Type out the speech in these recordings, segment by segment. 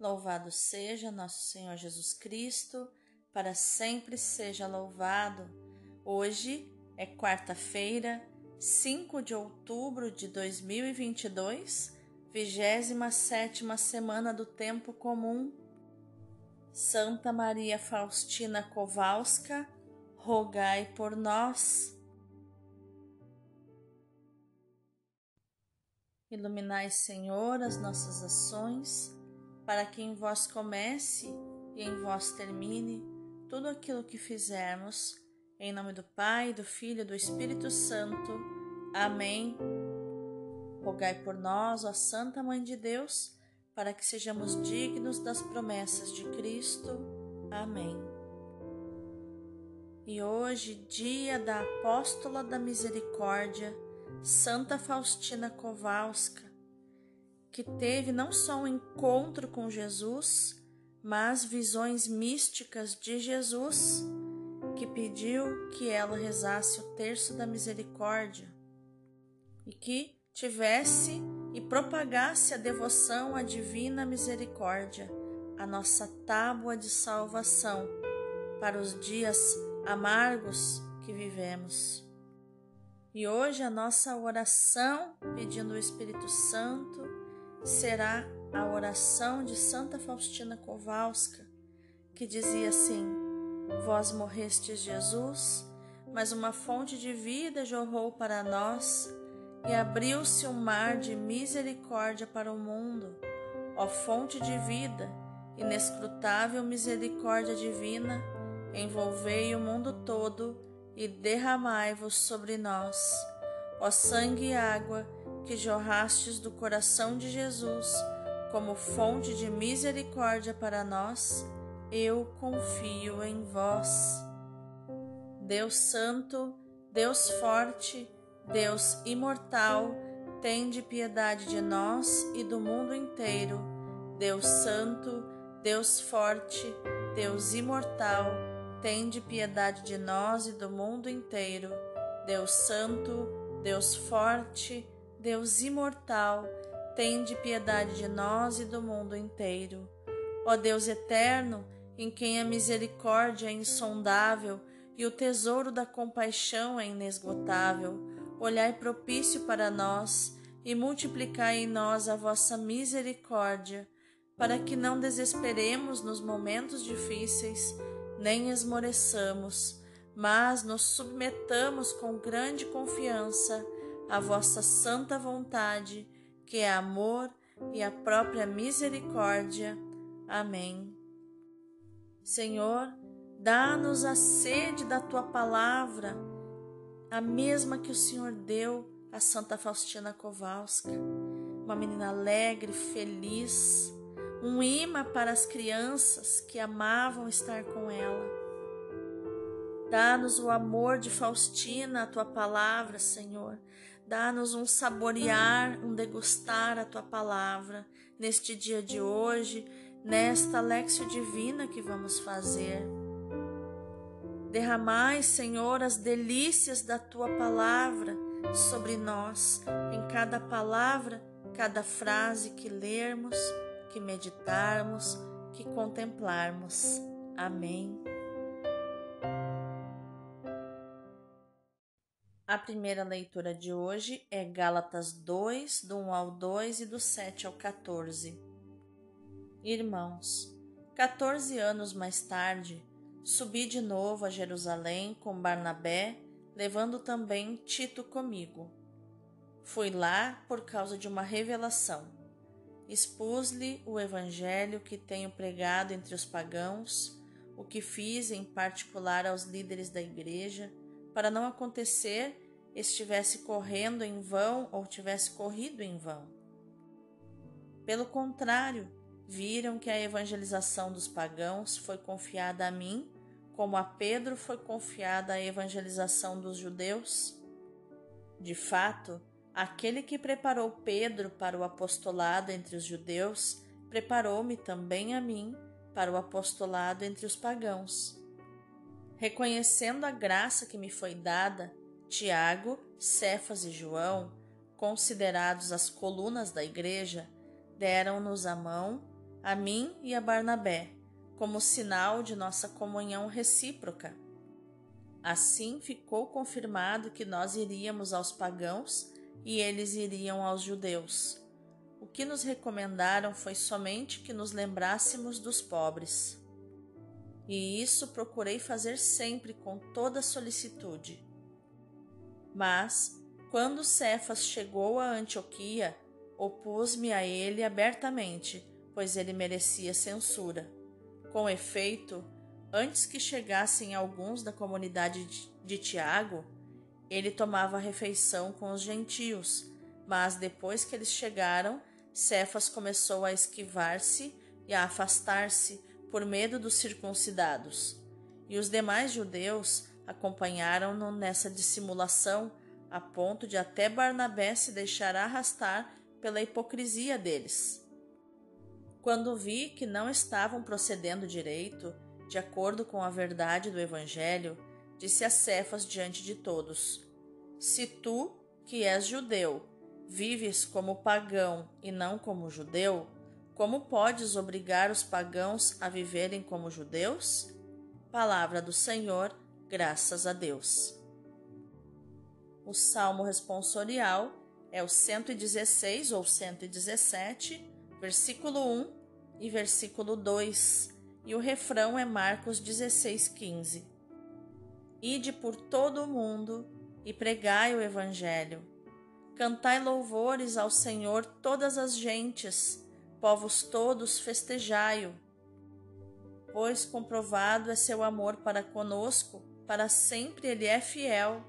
Louvado seja nosso Senhor Jesus Cristo, para sempre seja louvado. Hoje é quarta-feira, 5 de outubro de 2022, 27 semana do Tempo Comum. Santa Maria Faustina Kowalska, rogai por nós. Iluminai, Senhor, as nossas ações para que em vós comece e em vós termine tudo aquilo que fizermos. Em nome do Pai, do Filho e do Espírito Santo. Amém. Rogai por nós, ó Santa Mãe de Deus, para que sejamos dignos das promessas de Cristo. Amém. E hoje, dia da Apóstola da Misericórdia, Santa Faustina Kowalska, que teve não só um encontro com Jesus, mas visões místicas de Jesus, que pediu que ela rezasse o terço da misericórdia e que tivesse e propagasse a devoção à divina misericórdia, a nossa tábua de salvação para os dias amargos que vivemos. E hoje a nossa oração pedindo o Espírito Santo será a oração de Santa Faustina Kowalska, que dizia assim: Vós morrestes, Jesus, mas uma fonte de vida jorrou para nós e abriu-se um mar de misericórdia para o mundo. Ó fonte de vida, inescrutável misericórdia divina, envolvei o mundo todo e derramai-vos sobre nós. Ó sangue e água, que jorrastes do coração de Jesus como fonte de misericórdia para nós, eu confio em vós. Deus Santo, Deus Forte, Deus Imortal, tende piedade de nós e do mundo inteiro. Deus Santo, Deus Forte, Deus Imortal, tende piedade de nós e do mundo inteiro. Deus Santo, Deus Forte, Deus imortal, tende piedade de nós e do mundo inteiro. Ó Deus eterno, em quem a misericórdia é insondável e o tesouro da compaixão é inesgotável, olhai propício para nós e multiplicai em nós a vossa misericórdia, para que não desesperemos nos momentos difíceis, nem esmoreçamos, mas nos submetamos com grande confiança a vossa santa vontade, que é amor e a própria misericórdia. Amém. Senhor, dá-nos a sede da tua palavra, a mesma que o Senhor deu a Santa Faustina Kowalska, uma menina alegre, feliz, um imã para as crianças que amavam estar com ela. Dá-nos o amor de Faustina, a tua palavra, Senhor. Dá-nos um saborear, um degustar a tua palavra neste dia de hoje, nesta lexio divina que vamos fazer. Derramai, Senhor, as delícias da tua palavra sobre nós, em cada palavra, cada frase que lermos, que meditarmos, que contemplarmos. Amém. A primeira leitura de hoje é Gálatas 2, do 1 ao 2 e do 7 ao 14. Irmãos, 14 anos mais tarde, subi de novo a Jerusalém com Barnabé, levando também Tito comigo. Fui lá por causa de uma revelação. Expus-lhe o evangelho que tenho pregado entre os pagãos, o que fiz em particular aos líderes da igreja para não acontecer estivesse correndo em vão ou tivesse corrido em vão. Pelo contrário, viram que a evangelização dos pagãos foi confiada a mim, como a Pedro foi confiada a evangelização dos judeus? De fato, aquele que preparou Pedro para o apostolado entre os judeus, preparou-me também a mim para o apostolado entre os pagãos. Reconhecendo a graça que me foi dada, Tiago, Cefas e João, considerados as colunas da igreja, deram-nos a mão a mim e a Barnabé, como sinal de nossa comunhão recíproca. Assim ficou confirmado que nós iríamos aos pagãos e eles iriam aos judeus. O que nos recomendaram foi somente que nos lembrássemos dos pobres. E isso procurei fazer sempre com toda solicitude. Mas, quando Cefas chegou a Antioquia, opus-me a ele abertamente, pois ele merecia censura. Com efeito, antes que chegassem alguns da comunidade de Tiago, ele tomava refeição com os gentios, mas depois que eles chegaram, Cefas começou a esquivar-se e a afastar-se por medo dos circuncidados. E os demais judeus acompanharam-no nessa dissimulação, a ponto de até Barnabé se deixar arrastar pela hipocrisia deles. Quando vi que não estavam procedendo direito, de acordo com a verdade do Evangelho, disse a Cefas diante de todos: Se tu, que és judeu, vives como pagão e não como judeu, como podes obrigar os pagãos a viverem como judeus? Palavra do Senhor, graças a Deus. O salmo responsorial é o 116 ou 117, versículo 1 e versículo 2, e o refrão é Marcos 16, 15. Ide por todo o mundo e pregai o Evangelho. Cantai louvores ao Senhor todas as gentes, povos todos festejai-o. Pois comprovado é seu amor para conosco, para sempre ele é fiel.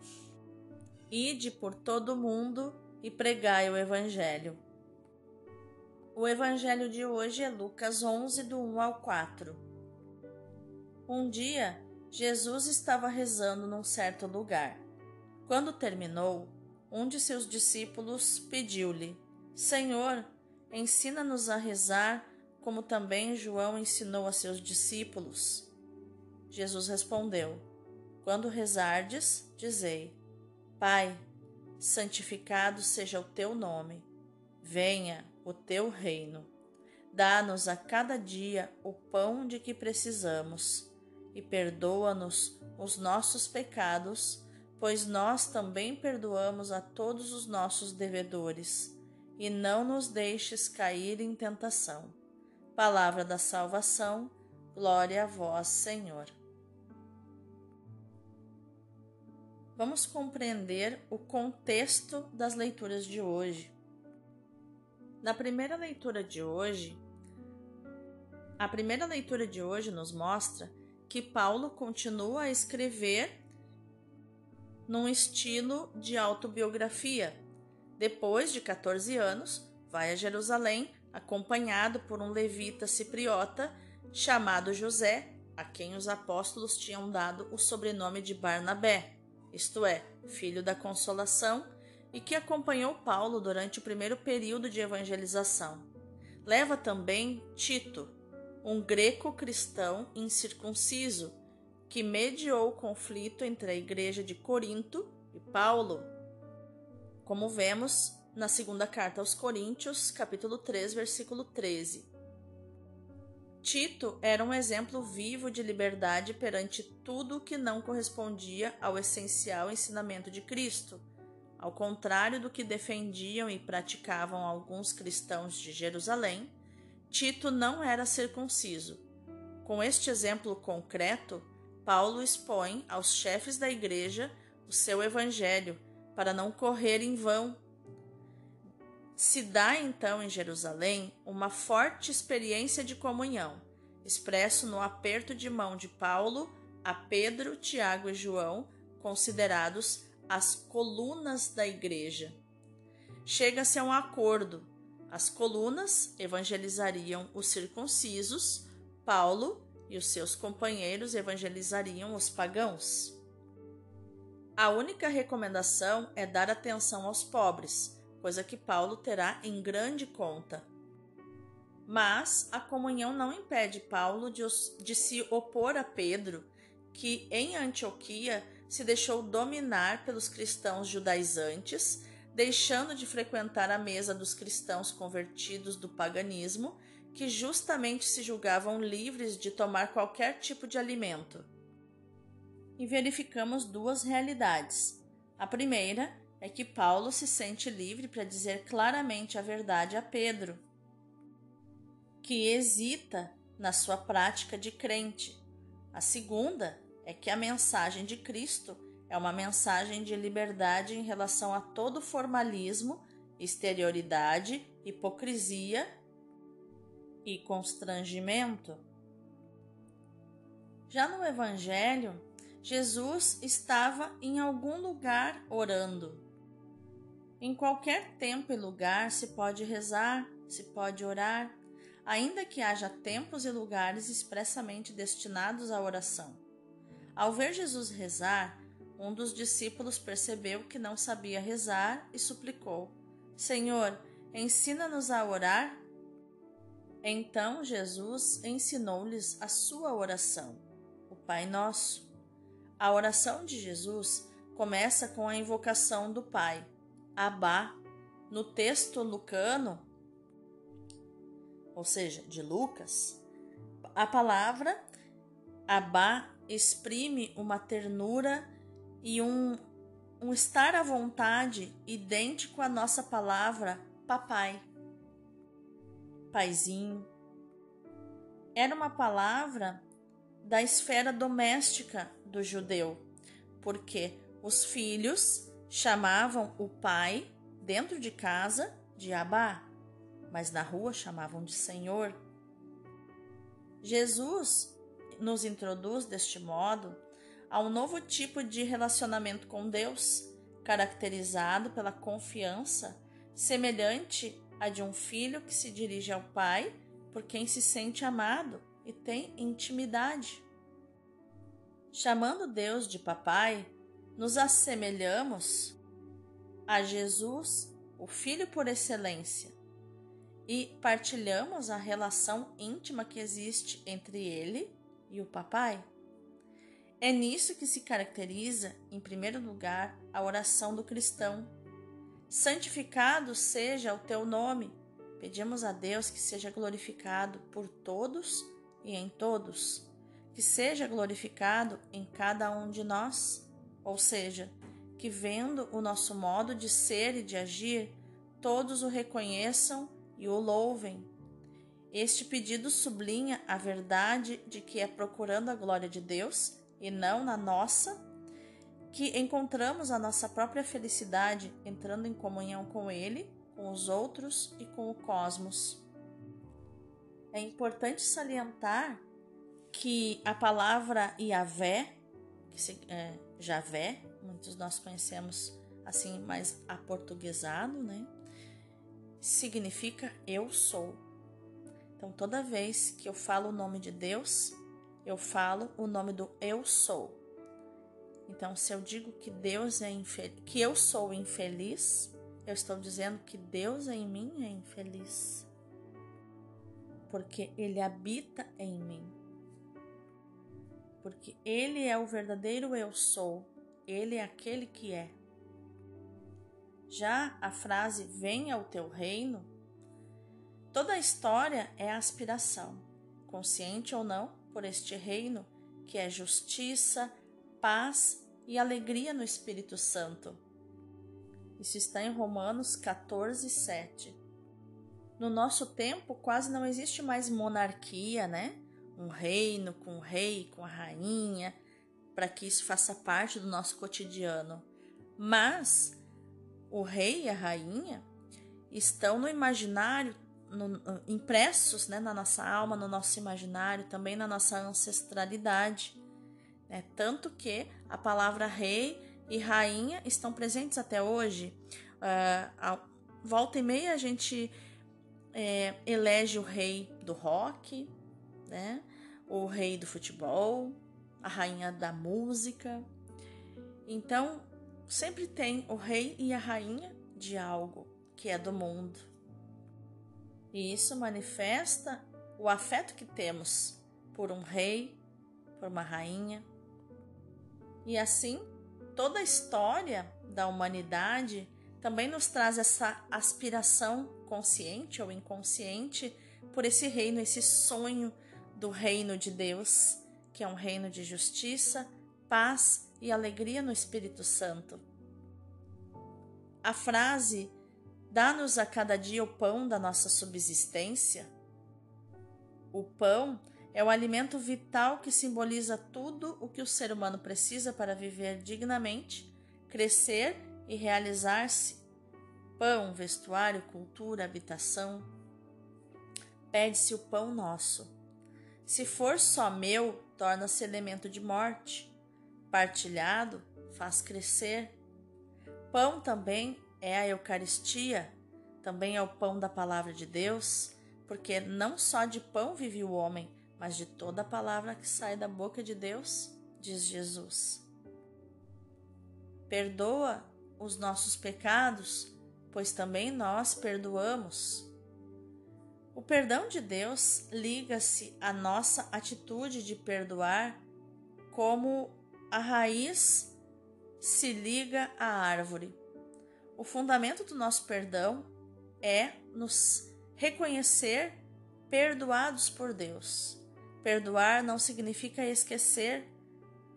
Ide por todo o mundo e pregai o Evangelho. O Evangelho de hoje é Lucas 11, do 1 ao 4. Um dia, Jesus estava rezando num certo lugar. Quando terminou, um de seus discípulos pediu-lhe: Senhor, ensina-nos a rezar, como também João ensinou a seus discípulos. Jesus respondeu: Quando rezardes, dizei: Pai, santificado seja o teu nome. Venha o teu reino. Dá-nos a cada dia o pão de que precisamos e perdoa-nos os nossos pecados pois nós também perdoamos a todos os nossos devedores, e não nos deixes cair em tentação. Palavra da salvação, glória a vós, Senhor. Vamos compreender o contexto das leituras de hoje. Na primeira leitura de hoje, a primeira leitura de hoje nos mostra que Paulo continua a escrever num estilo de autobiografia. Depois de 14 anos, vai a Jerusalém acompanhado por um levita cipriota chamado José, a quem os apóstolos tinham dado o sobrenome de Barnabé, isto é, filho da consolação, e que acompanhou Paulo durante o primeiro período de evangelização. Leva também Tito, um greco cristão incircunciso, que mediou o conflito entre a igreja de Corinto e Paulo, como vemos na segunda carta aos Coríntios, capítulo 3, versículo 13. Tito era um exemplo vivo de liberdade perante tudo que não correspondia ao essencial ensinamento de Cristo, ao contrário do que defendiam e praticavam alguns cristãos de Jerusalém, Tito não era circunciso. Com este exemplo concreto, Paulo expõe aos chefes da igreja o seu evangelho para não correr em vão. Se dá então em Jerusalém uma forte experiência de comunhão, expresso no aperto de mão de Paulo a Pedro, Tiago e João, considerados as colunas da igreja. Chega-se a um acordo. As colunas evangelizariam os circuncisos, Paulo e os seus companheiros evangelizariam os pagãos. A única recomendação é dar atenção aos pobres, coisa que Paulo terá em grande conta. Mas a comunhão não impede Paulo de, de se opor a Pedro, que em Antioquia se deixou dominar pelos cristãos judaizantes, deixando de frequentar a mesa dos cristãos convertidos do paganismo que justamente se julgavam livres de tomar qualquer tipo de alimento. E verificamos duas realidades. A primeira é que Paulo se sente livre para dizer claramente a verdade a Pedro, que hesita na sua prática de crente. A segunda é que a mensagem de Cristo é uma mensagem de liberdade em relação a todo formalismo, exterioridade, hipocrisia e constrangimento. Já no Evangelho, Jesus estava em algum lugar orando. Em qualquer tempo e lugar se pode rezar, se pode orar, ainda que haja tempos e lugares expressamente destinados à oração. Ao ver Jesus rezar, um dos discípulos percebeu que não sabia rezar e suplicou: Senhor, ensina-nos a orar. Então Jesus ensinou-lhes a sua oração, o Pai Nosso. A oração de Jesus começa com a invocação do Pai, Abá. No texto lucano, ou seja, de Lucas, a palavra Abá exprime uma ternura e um, um estar à vontade idêntico à nossa palavra papai, paizinho. Era uma palavra da esfera doméstica do judeu, porque os filhos chamavam o pai dentro de casa de Abá mas na rua chamavam de Senhor. Jesus nos introduz deste modo a um novo tipo de relacionamento com Deus, caracterizado pela confiança, semelhante à de um filho que se dirige ao pai por quem se sente amado e tem intimidade. Chamando Deus de papai, nos assemelhamos a Jesus, o Filho por excelência, e partilhamos a relação íntima que existe entre ele e o papai. É nisso que se caracteriza, em primeiro lugar, a oração do cristão. Santificado seja o teu nome. Pedimos a Deus que seja glorificado por todos e em todos, que seja glorificado em cada um de nós, ou seja, que vendo o nosso modo de ser e de agir, todos o reconheçam e o louvem. Este pedido sublinha a verdade de que é procurando a glória de Deus e não na nossa que encontramos a nossa própria felicidade entrando em comunhão com Ele, com os outros e com o cosmos. É importante salientar que a palavra Yahvé, que se, é, Javé, muitos nós conhecemos assim mais aportuguesado, né? significa eu sou. Então, toda vez que eu falo o nome de Deus, eu falo o nome do eu sou. Então, se eu digo que Deus é que eu sou infeliz, eu estou dizendo que Deus em mim é infeliz. Porque ele habita em mim. Porque ele é o verdadeiro eu sou. Ele é aquele que é. Já a frase venha o teu reino, toda a história é aspiração, consciente ou não, por este reino que é justiça, paz e alegria no Espírito Santo. Isso está em Romanos 14, 7. No nosso tempo, quase não existe mais monarquia, né? Um reino com o rei, com a rainha, para que isso faça parte do nosso cotidiano. Mas o rei e a rainha estão no imaginário, no, impressos né, na nossa alma, no nosso imaginário, também na nossa ancestralidade. Né? Tanto que a palavra rei e rainha estão presentes até hoje. Uh, a, volta e meia a gente é, elege o rei do rock, né? O rei do futebol, a rainha da música. Então, sempre tem o rei e a rainha de algo que é do mundo. E isso manifesta o afeto que temos por um rei, por uma rainha. E assim, toda a história da humanidade também nos traz essa aspiração consciente ou inconsciente por esse reino, esse sonho do reino de Deus, que é um reino de justiça, paz e alegria no Espírito Santo. A frase Dá-nos a cada dia o pão da nossa subsistência. O pão é o alimento vital que simboliza tudo o que o ser humano precisa para viver dignamente, crescer e realizar-se. Pão, vestuário, cultura, habitação. Pede-se o pão nosso. Se for só meu, torna-se elemento de morte. Partilhado, faz crescer. Pão também é a Eucaristia, também é o pão da palavra de Deus, porque não só de pão vive o homem, mas de toda a palavra que sai da boca de Deus, diz Jesus. Perdoa os nossos pecados, pois também nós perdoamos. O perdão de Deus liga-se à nossa atitude de perdoar, como a raiz se liga à árvore. O fundamento do nosso perdão é nos reconhecer perdoados por Deus. Perdoar não significa esquecer.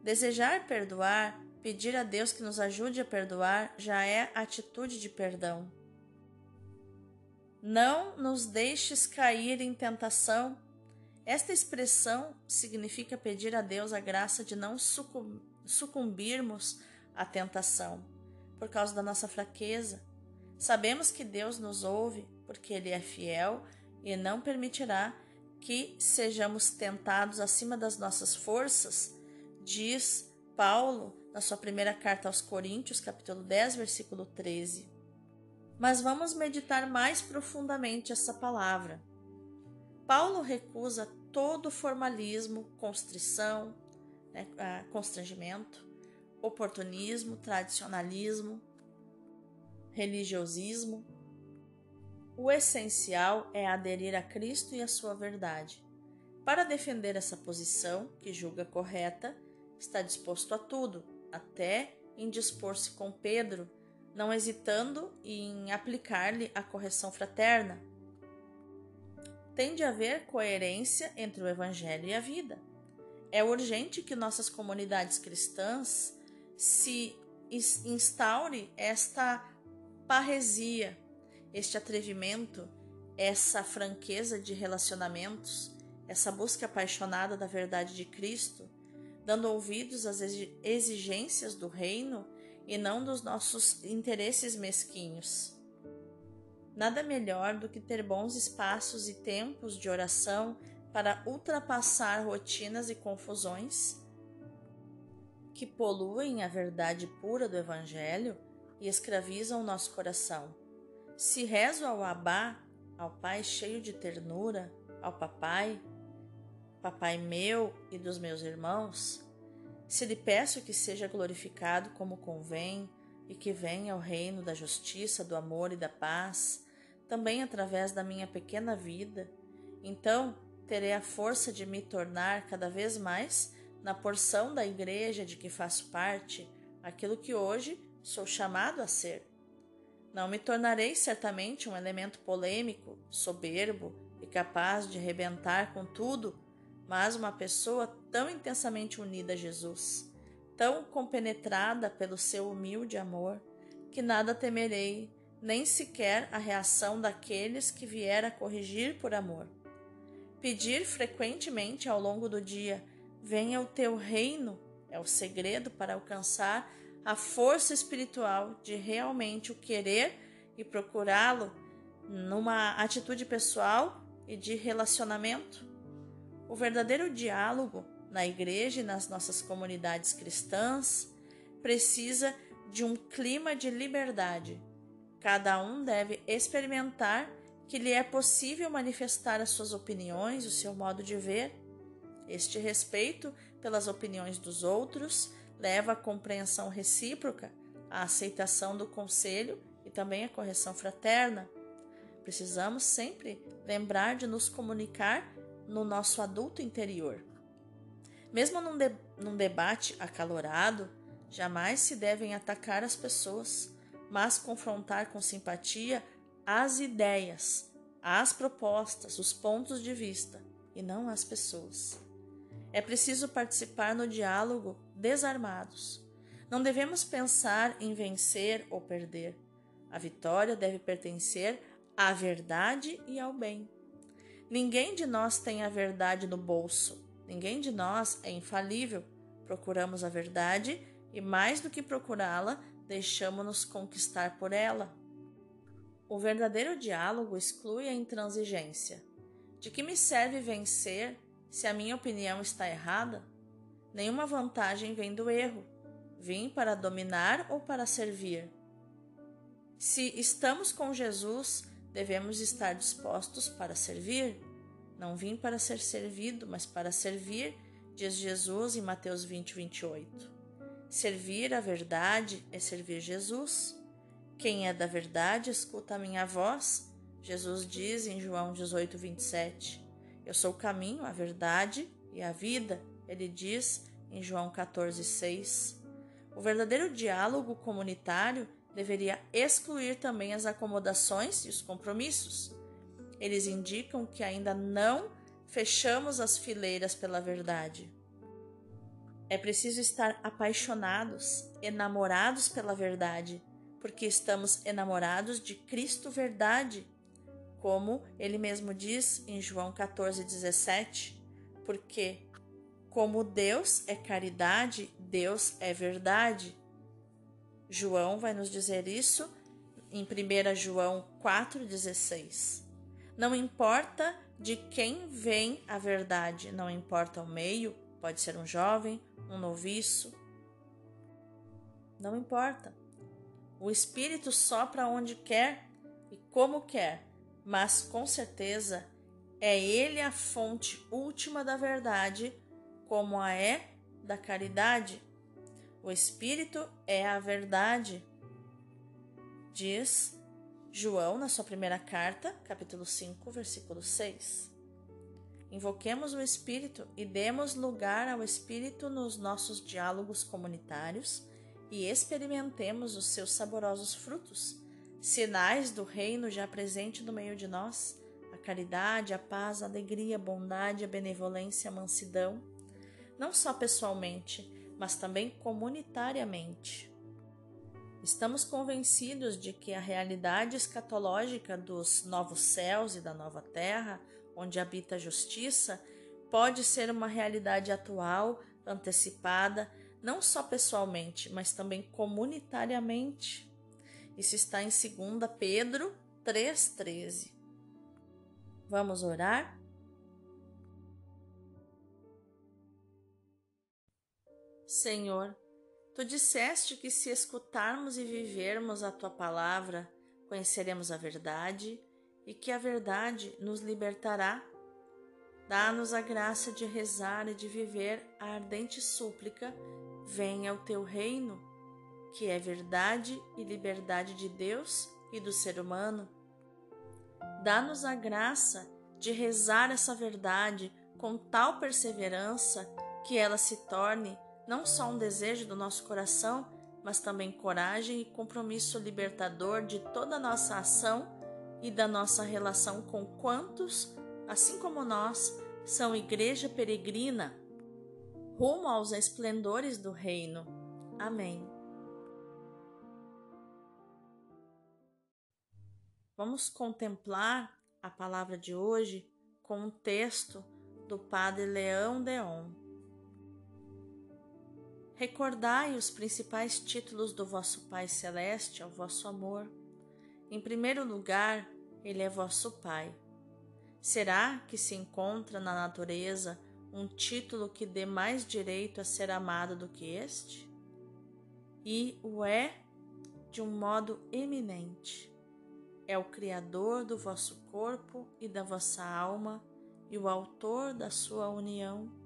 Desejar perdoar, pedir a Deus que nos ajude a perdoar, já é atitude de perdão. Não nos deixes cair em tentação. Esta expressão significa pedir a Deus a graça de não sucumbirmos à tentação por causa da nossa fraqueza. Sabemos que Deus nos ouve porque Ele é fiel e não permitirá que sejamos tentados acima das nossas forças, diz Paulo na sua primeira carta aos Coríntios, capítulo 10, versículo 13. Mas vamos meditar mais profundamente essa palavra. Paulo recusa todo formalismo, constrição, né, constrangimento, oportunismo, tradicionalismo, religiosismo. O essencial é aderir a Cristo e a sua verdade. Para defender essa posição, que julga correta, está disposto a tudo, até em dispor-se com Pedro, não hesitando em aplicar-lhe a correção fraterna. Tem de haver coerência entre o Evangelho e a vida. É urgente que nossas comunidades cristãs se instaure esta parresia, este atrevimento, essa franqueza de relacionamentos, essa busca apaixonada da verdade de Cristo, dando ouvidos às exigências do reino e não dos nossos interesses mesquinhos. Nada melhor do que ter bons espaços e tempos de oração para ultrapassar rotinas e confusões que poluem a verdade pura do Evangelho e escravizam o nosso coração. Se rezo ao Abá, ao Pai cheio de ternura, ao Papai, Papai meu e dos meus irmãos, se lhe peço que seja glorificado como convém e que venha o reino da justiça, do amor e da paz, também através da minha pequena vida, então terei a força de me tornar cada vez mais na porção da igreja de que faço parte, aquilo que hoje sou chamado a ser. Não me tornarei certamente um elemento polêmico, soberbo e capaz de rebentar com tudo, mas uma pessoa tão intensamente unida a Jesus, tão compenetrada pelo seu humilde amor, que nada temerei, nem sequer a reação daqueles que vier a corrigir por amor. Pedir frequentemente ao longo do dia Venha o teu reino é o segredo para alcançar a força espiritual de realmente o querer e procurá-lo numa atitude pessoal e de relacionamento. O verdadeiro diálogo na igreja e nas nossas comunidades cristãs precisa de um clima de liberdade. Cada um deve experimentar que lhe é possível manifestar as suas opiniões, o seu modo de ver este respeito pelas opiniões dos outros leva à compreensão recíproca, à aceitação do conselho e também à correção fraterna. Precisamos sempre lembrar de nos comunicar no nosso adulto interior. Mesmo num, de, num debate acalorado, jamais se devem atacar as pessoas, mas confrontar com simpatia as ideias, as propostas, os pontos de vista e não as pessoas. É preciso participar no diálogo desarmados. Não devemos pensar em vencer ou perder. A vitória deve pertencer à verdade e ao bem. Ninguém de nós tem a verdade no bolso. Ninguém de nós é infalível. Procuramos a verdade e, mais do que procurá-la, deixamos-nos conquistar por ela. O verdadeiro diálogo exclui a intransigência. De que me serve vencer se a minha opinião está errada? Nenhuma vantagem vem do erro. Vim para dominar ou para servir? Se estamos com Jesus, devemos estar dispostos para servir. Não vim para ser servido, mas para servir, diz Jesus em Mateus 20, 28. Servir a verdade é servir Jesus. Quem é da verdade escuta a minha voz, Jesus diz em João 18, 27. Eu sou o caminho, a verdade e a vida, ele diz em João 14, 6. O verdadeiro diálogo comunitário deveria excluir também as acomodações e os compromissos. Eles indicam que ainda não fechamos as fileiras pela verdade. É preciso estar apaixonados, enamorados pela verdade porque estamos enamorados de Cristo verdade, como ele mesmo diz em João 14:17, porque como Deus é caridade, Deus é verdade. João vai nos dizer isso em 1 João 4,16. Não importa de quem vem a verdade, não importa o meio, pode ser um jovem, um noviço, não importa. O Espírito sopra onde quer e como quer, mas com certeza é Ele a fonte última da verdade, como a é da caridade. O Espírito é a verdade. Diz João na sua primeira carta, capítulo 5, versículo 6. Invoquemos o Espírito e demos lugar ao Espírito nos nossos diálogos comunitários e experimentemos os seus saborosos frutos, sinais do reino já presente no meio de nós, a caridade, a paz, a alegria, a bondade, a benevolência, a mansidão, não só pessoalmente, mas também comunitariamente. Estamos convencidos de que a realidade escatológica dos novos céus e da nova terra, onde habita a justiça, pode ser uma realidade atual, antecipada, não só pessoalmente, mas também comunitariamente. Isso está em 2 Pedro 3,13. Vamos orar? Senhor, tu disseste que se escutarmos e vivermos a tua palavra, conheceremos a verdade e que a verdade nos libertará. Dá-nos a graça de rezar e de viver a ardente súplica Venha o teu reino, que é verdade e liberdade de Deus e do ser humano. Dá-nos a graça de rezar essa verdade com tal perseverança que ela se torne não só um desejo do nosso coração, mas também coragem e compromisso libertador de toda a nossa ação e da nossa relação com quantos, assim como nós, são igreja peregrina rumo aos esplendores do Reino. Amém. Vamos contemplar a palavra de hoje com um texto do Padre Leão Deon. Recordai os principais títulos do vosso Pai Celeste ao vosso amor. Em primeiro lugar, Ele é vosso Pai. Será que se encontra na natureza um título que dê mais direito a ser amado do que este? E o é de um modo eminente. É o Criador do vosso corpo e da vossa alma e o autor da sua união.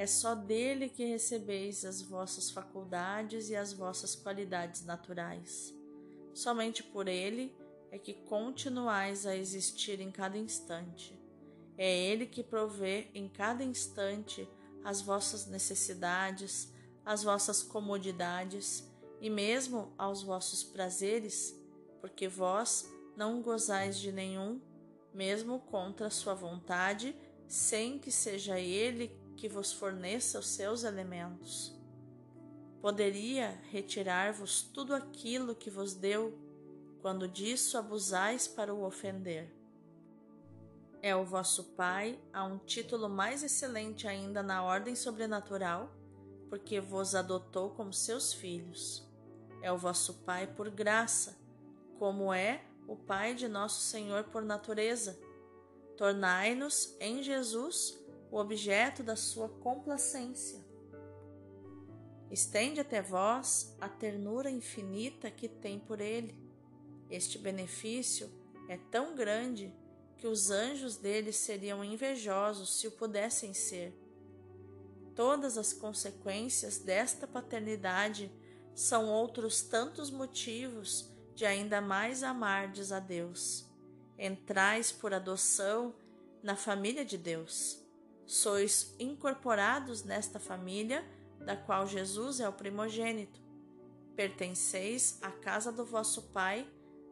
É só dele que recebeis as vossas faculdades e as vossas qualidades naturais. Somente por ele é que continuais a existir em cada instante. É Ele que provê em cada instante as vossas necessidades, as vossas comodidades e mesmo aos vossos prazeres, porque vós não gozais de nenhum, mesmo contra a sua vontade, sem que seja ele que vos forneça os seus elementos. Poderia retirar-vos tudo aquilo que vos deu, quando disso abusais para o ofender. É o vosso Pai a um título mais excelente ainda na ordem sobrenatural, porque vos adotou como seus filhos. É o vosso Pai por graça, como é o Pai de nosso Senhor por natureza. Tornai-nos em Jesus o objeto da sua complacência. Estende até vós a ternura infinita que tem por ele. Este benefício é tão grande que os anjos dele seriam invejosos se o pudessem ser. Todas as consequências desta paternidade são outros tantos motivos de ainda mais amardes a Deus. Entrais por adoção na família de Deus. Sois incorporados nesta família, da qual Jesus é o primogênito. Pertenceis à casa do vosso Pai,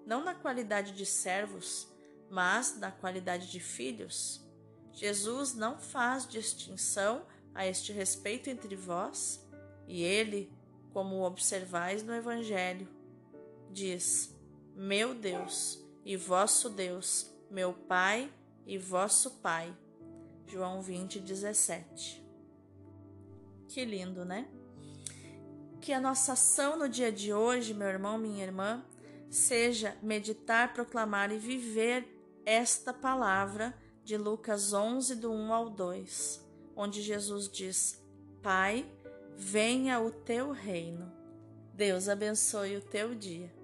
não na qualidade de servos, mas na qualidade de filhos. Jesus não faz distinção a este respeito entre vós, e ele, como observais no Evangelho, diz: Meu Deus e vosso Deus, meu Pai e vosso Pai. João 20, 17. Que lindo, né? Que a nossa ação no dia de hoje, meu irmão, minha irmã, seja meditar, proclamar e viver esta palavra de Lucas 11, do 1 ao 2, onde Jesus diz: Pai, venha o teu reino. Deus abençoe o teu dia.